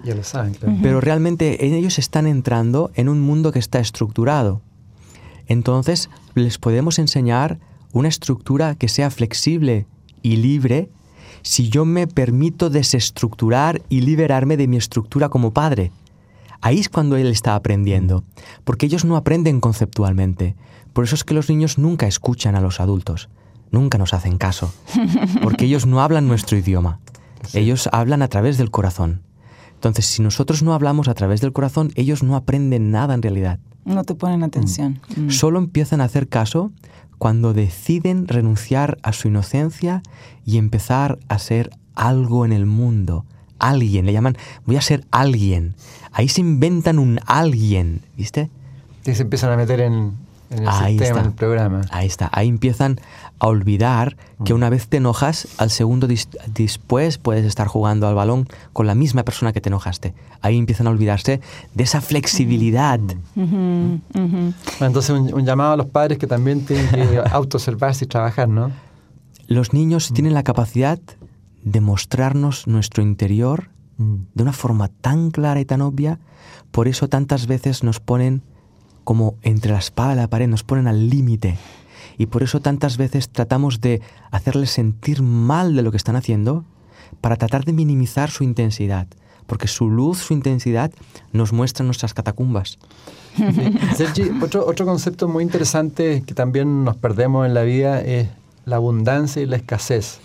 Pero realmente ellos están entrando en un mundo que está estructurado. Entonces les podemos enseñar una estructura que sea flexible y libre si yo me permito desestructurar y liberarme de mi estructura como padre. Ahí es cuando él está aprendiendo, porque ellos no aprenden conceptualmente. Por eso es que los niños nunca escuchan a los adultos, nunca nos hacen caso, porque ellos no hablan nuestro idioma, ellos hablan a través del corazón. Entonces, si nosotros no hablamos a través del corazón, ellos no aprenden nada en realidad. No te ponen atención. Mm. Solo empiezan a hacer caso cuando deciden renunciar a su inocencia y empezar a ser algo en el mundo. Alguien, le llaman, voy a ser alguien. Ahí se inventan un alguien, ¿viste? Y se empiezan a meter en, el sistema, en el programa. Ahí está, ahí empiezan a olvidar que mm. una vez te enojas, al segundo después puedes estar jugando al balón con la misma persona que te enojaste. Ahí empiezan a olvidarse de esa flexibilidad. Mm. entonces un, llamado a los padres que también tienen que autoobservarse y trabajar, ¿no? Los niños tienen la capacidad de mostrarnos nuestro interior mm. De una forma tan clara y tan obvia, por eso tantas veces nos ponen como entre la espada y la pared, nos ponen al límite y por eso tantas veces tratamos de hacerles sentir mal de lo que están haciendo para tratar de minimizar su intensidad, porque su luz, su intensidad nos muestra nuestras catacumbas. Sergi, otro, otro concepto muy interesante que también nos perdemos en la vida es la abundancia y la escasez.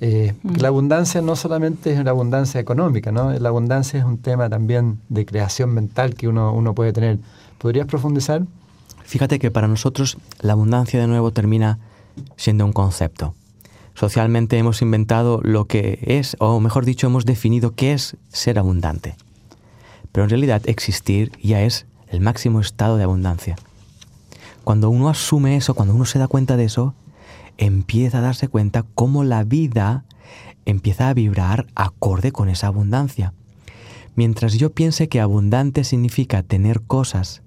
Eh, la abundancia no solamente es la abundancia económica, ¿no? La abundancia es un tema también de creación mental que uno, uno puede tener. ¿Podrías profundizar? Fíjate que para nosotros la abundancia de nuevo termina siendo un concepto. Socialmente hemos inventado lo que es, o mejor dicho, hemos definido qué es ser abundante. Pero en realidad existir ya es el máximo estado de abundancia. Cuando uno asume eso, cuando uno se da cuenta de eso, empieza a darse cuenta cómo la vida empieza a vibrar acorde con esa abundancia. Mientras yo piense que abundante significa tener cosas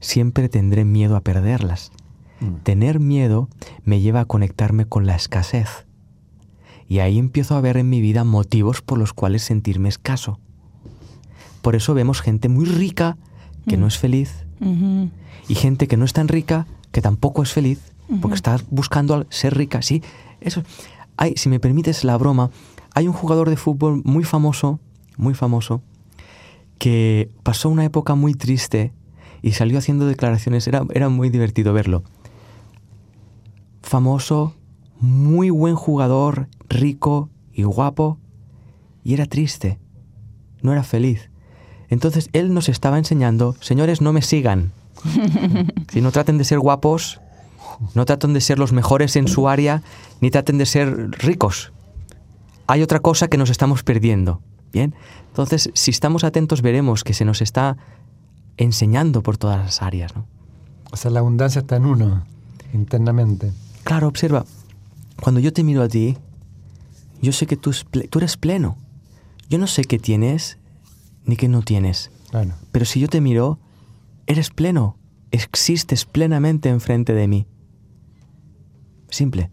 siempre tendré miedo a perderlas. Mm. Tener miedo me lleva a conectarme con la escasez. Y ahí empiezo a ver en mi vida motivos por los cuales sentirme escaso. Por eso vemos gente muy rica que no mm. es feliz y gente que no es tan rica que tampoco es feliz porque está buscando ser rica. Sí, eso. Hay, si me permites la broma, hay un jugador de fútbol muy famoso, muy famoso, que pasó una época muy triste y salió haciendo declaraciones, era, era muy divertido verlo. Famoso, muy buen jugador, rico y guapo, y era triste, no era feliz. Entonces él nos estaba enseñando, señores, no me sigan. Si no traten de ser guapos, no traten de ser los mejores en su área, ni traten de ser ricos. Hay otra cosa que nos estamos perdiendo. Bien, entonces si estamos atentos veremos que se nos está enseñando por todas las áreas. ¿no? O sea, la abundancia está en uno, internamente. Claro, observa, cuando yo te miro a ti, yo sé que tú, tú eres pleno. yo no sé qué tienes ni qué no tienes. Pero si yo te miro, eres pleno, existes plenamente enfrente de mí. Simple.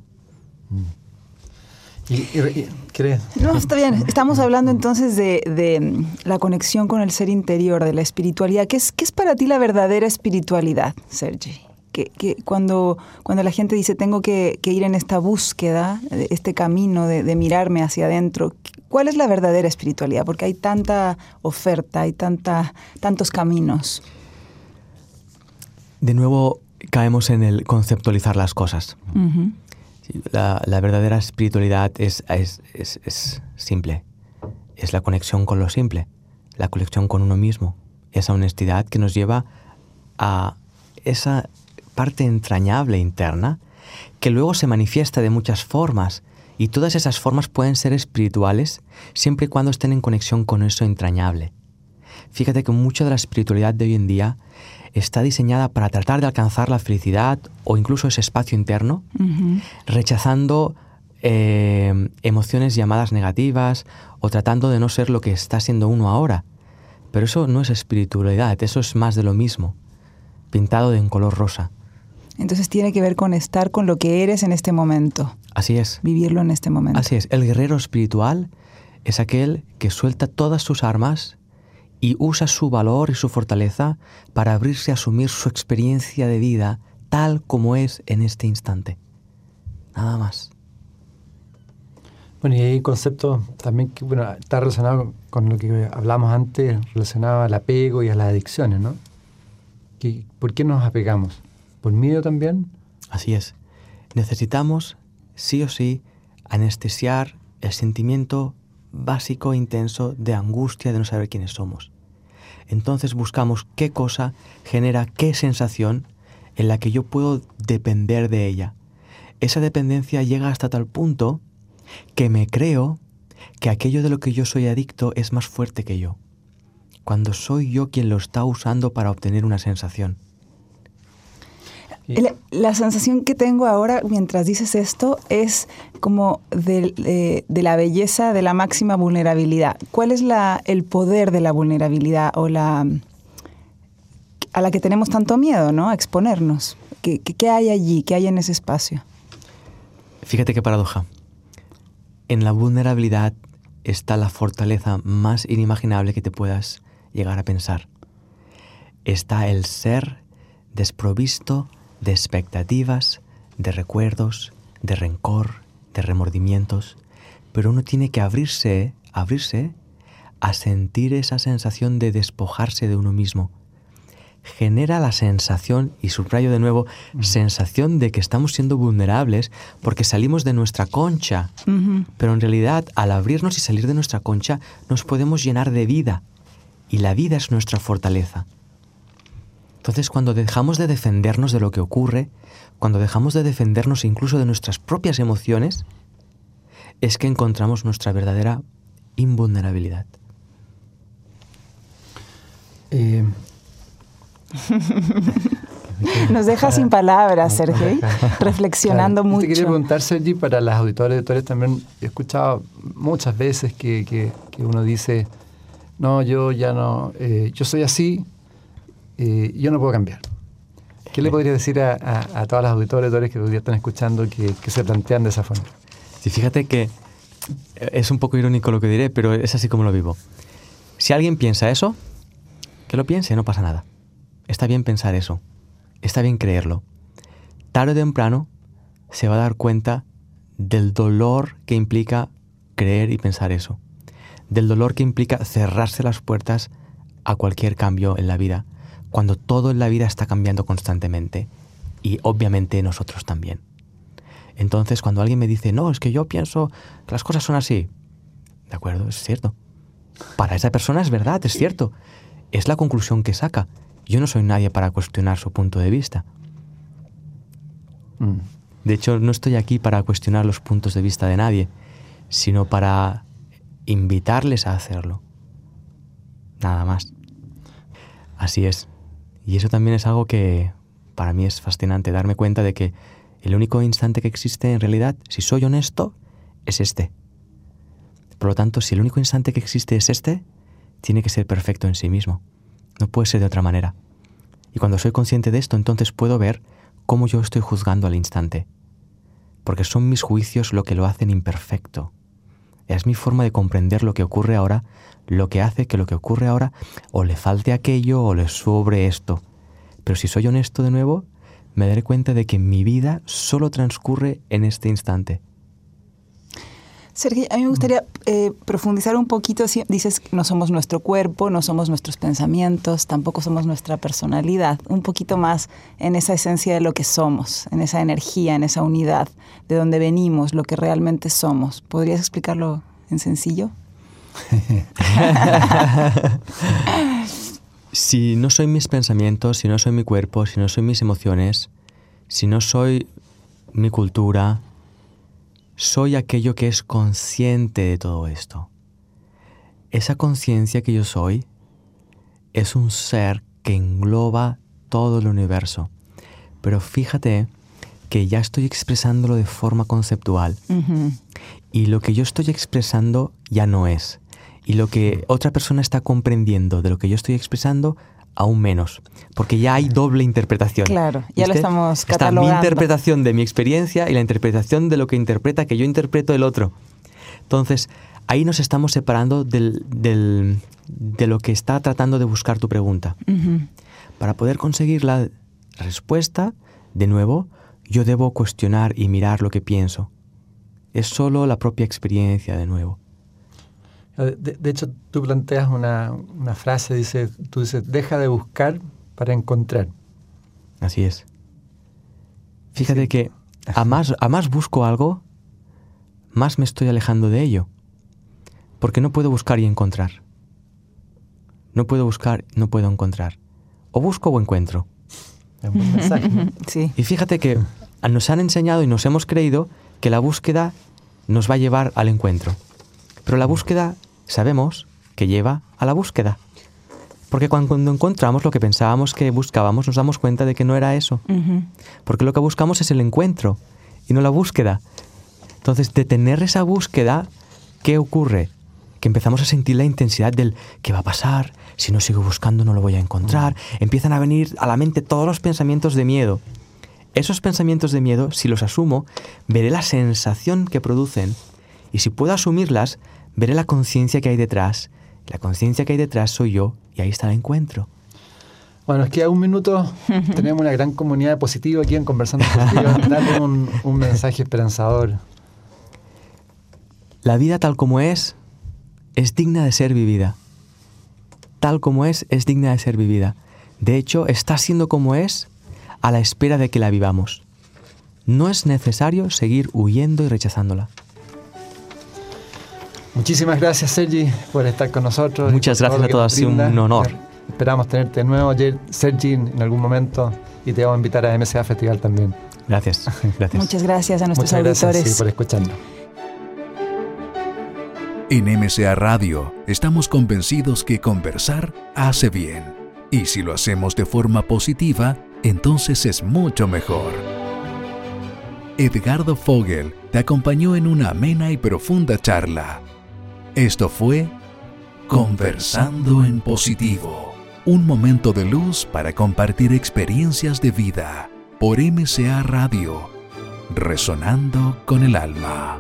¿Y, crees? No, está bien. Estamos hablando entonces de, mm, la conexión con el ser interior, de la espiritualidad. ¿Qué es, qué es para ti la verdadera espiritualidad, Sergi? Que, cuando, cuando la gente dice tengo que, ir en esta búsqueda, este camino de, de, mirarme hacia adentro, ¿cuál es la verdadera espiritualidad? Porque hay tanta oferta, hay tanta, tantos caminos. De nuevo caemos en el conceptualizar las cosas. la, verdadera espiritualidad es, es, simple. Es la conexión con lo simple, la conexión con uno mismo, esa honestidad que nos lleva a esa parte entrañable interna que luego se manifiesta de muchas formas y todas esas formas pueden ser espirituales siempre y cuando estén en conexión con eso entrañable. Fíjate que mucha de la espiritualidad de hoy en día está diseñada para tratar de alcanzar la felicidad o incluso ese espacio interno, rechazando eh, emociones llamadas negativas o tratando de no ser lo que está siendo uno ahora. Pero eso no es espiritualidad, eso es más de lo mismo, pintado de en color rosa. Entonces tiene que ver con estar con lo que eres en este momento. Así es. Vivirlo en este momento. Así es. El guerrero espiritual es aquel que suelta todas sus armas y usa su valor y su fortaleza para abrirse a asumir su experiencia de vida tal como es en este instante. Nada más. Bueno, y hay concepto también que bueno, está relacionado con lo que hablamos antes, relacionado al apego y a las adicciones, ¿no? ¿Por qué nos apegamos? ¿Por miedo también? Así es. Necesitamos, sí o sí, anestesiar el sentimiento básico intenso de angustia de no saber quiénes somos. Entonces buscamos qué cosa genera qué sensación en la que yo puedo depender de ella. Esa dependencia llega hasta tal punto que me creo que aquello de lo que yo soy adicto es más fuerte que yo, cuando soy yo quien lo está usando para obtener una sensación. La, sensación que tengo ahora mientras dices esto es como de, la belleza de la máxima vulnerabilidad. ¿Cuál es la, el poder de la vulnerabilidad o la a la que tenemos tanto miedo, ¿no? A exponernos. ¿Qué, qué hay allí? ¿Qué hay en ese espacio? Fíjate qué paradoja. En la vulnerabilidad está la fortaleza más inimaginable que te puedas llegar a pensar. Está el ser desprovisto de expectativas, de recuerdos, de rencor, de remordimientos, pero uno tiene que abrirse, abrirse a sentir esa sensación de despojarse de uno mismo. Genera la sensación, y subrayo de nuevo, sensación de que estamos siendo vulnerables porque salimos de nuestra concha. Pero en realidad, al abrirnos y salir de nuestra concha, nos podemos llenar de vida. Y la vida es nuestra fortaleza. Entonces, cuando dejamos de defendernos de lo que ocurre, cuando dejamos de defendernos incluso de nuestras propias emociones, es que encontramos nuestra verdadera invulnerabilidad. Eh, Nos deja sin palabras, Sergio, reflexionando mucho. Te quería preguntar, Sergi, para las auditoras y auditores también, he escuchado muchas veces que, uno dice, no, yo ya no, eh, yo soy así, eh, yo no puedo cambiar. ¿Qué le podría decir a, a, todas las auditores que hoy están escuchando que, se plantean de esa forma? Sí, fíjate que es un poco irónico lo que diré, pero es así como lo vivo. Si alguien piensa eso, que lo piense, no pasa nada. Está bien pensar eso. Está bien creerlo. Tarde o temprano se va a dar cuenta del dolor que implica creer y pensar eso. Del dolor que implica cerrarse las puertas a cualquier cambio en la vida cuando todo en la vida está cambiando constantemente y obviamente nosotros también. Entonces, cuando alguien me dice, no, es que yo pienso que las cosas son así, de acuerdo, es cierto. Para esa persona es verdad, es cierto. Es la conclusión que saca. Yo no soy nadie para cuestionar su punto de vista. Mm. De hecho, no estoy aquí para cuestionar los puntos de vista de nadie, sino para invitarles a hacerlo. Nada más. Así es. Y eso también es algo que para mí es fascinante, darme cuenta de que el único instante que existe en realidad, si soy honesto, es este. Por lo tanto, si el único instante que existe es este, tiene que ser perfecto en sí mismo. No puede ser de otra manera. Y cuando soy consciente de esto, entonces puedo ver cómo yo estoy juzgando al instante. Porque son mis juicios lo que lo hacen imperfecto. Es mi forma de comprender lo que ocurre ahora, lo que hace que lo que ocurre ahora o le falte aquello o le sobre esto. Pero si soy honesto de nuevo, me daré cuenta de que mi vida solo transcurre en este instante. Sergio, a mí me gustaría eh, profundizar un poquito. Dices que no somos nuestro cuerpo, no somos nuestros pensamientos, tampoco somos nuestra personalidad. Un poquito más en esa esencia de lo que somos, en esa energía, en esa unidad, de donde venimos, lo que realmente somos. ¿Podrías explicarlo en sencillo? si no soy mis pensamientos, si no soy mi cuerpo, si no soy mis emociones, si no soy mi cultura, soy aquello que es consciente de todo esto. Esa conciencia que yo soy es un ser que engloba todo el universo. Pero fíjate que ya estoy expresándolo de forma conceptual. Y lo que yo estoy expresando ya no es. Y lo que otra persona está comprendiendo de lo que yo estoy expresando aún menos, porque ya hay doble interpretación. Claro, ya lo estamos catalogando. Está mi interpretación de mi experiencia y la interpretación de lo que interpreta que yo interpreto el otro. Entonces, ahí nos estamos separando del, de lo que está tratando de buscar tu pregunta. Para poder conseguir la respuesta, de nuevo, yo debo cuestionar y mirar lo que pienso. Es solo la propia experiencia, de nuevo. De, hecho, tú planteas una, frase, dice, tú dices, deja de buscar para encontrar. Así es. Fíjate que a más, a más busco algo, más me estoy alejando de ello. Porque no puedo buscar y encontrar. No puedo buscar, no puedo encontrar. O busco o encuentro. sí. Y fíjate que nos han enseñado y nos hemos creído que la búsqueda nos va a llevar al encuentro. Pero la búsqueda sabemos que lleva a la búsqueda. Porque cuando encontramos lo que pensábamos que buscábamos, nos damos cuenta de que no era eso. Porque lo que buscamos es el encuentro y no la búsqueda. Entonces, detener esa búsqueda, ¿qué ocurre? Que empezamos a sentir la intensidad del ¿qué va a pasar? Si no sigo buscando no lo voy a encontrar. Empiezan a venir a la mente todos los pensamientos de miedo. Esos pensamientos de miedo, si los asumo, veré la sensación que producen y si puedo asumirlas, veré la conciencia que hay detrás. La conciencia que hay detrás soy yo y ahí está el encuentro. Bueno, es que a un minuto tenemos una gran comunidad positiva aquí en Conversando Positivo. Dale un, un mensaje esperanzador. La vida tal como es, es digna de ser vivida. Tal como es, es digna de ser vivida. De hecho, está siendo como es a la espera de que la vivamos. No es necesario seguir huyendo y rechazándola. Muchísimas gracias, Sergi, por estar con nosotros. Muchas gracias a todos, ha sido un honor. Esperamos tenerte de nuevo, Sergi, en algún momento y te vamos a invitar a MSA Festival también. Gracias, gracias. Muchas gracias a nuestros Muchas Gracias, por escucharnos. En MSA Radio estamos convencidos que conversar hace bien. Y si lo hacemos de forma positiva, entonces es mucho mejor. Edgardo Fogel te acompañó en una amena y profunda charla esto fue Conversando en Positivo, un momento de luz para compartir experiencias de vida por MCA Radio, resonando con el alma.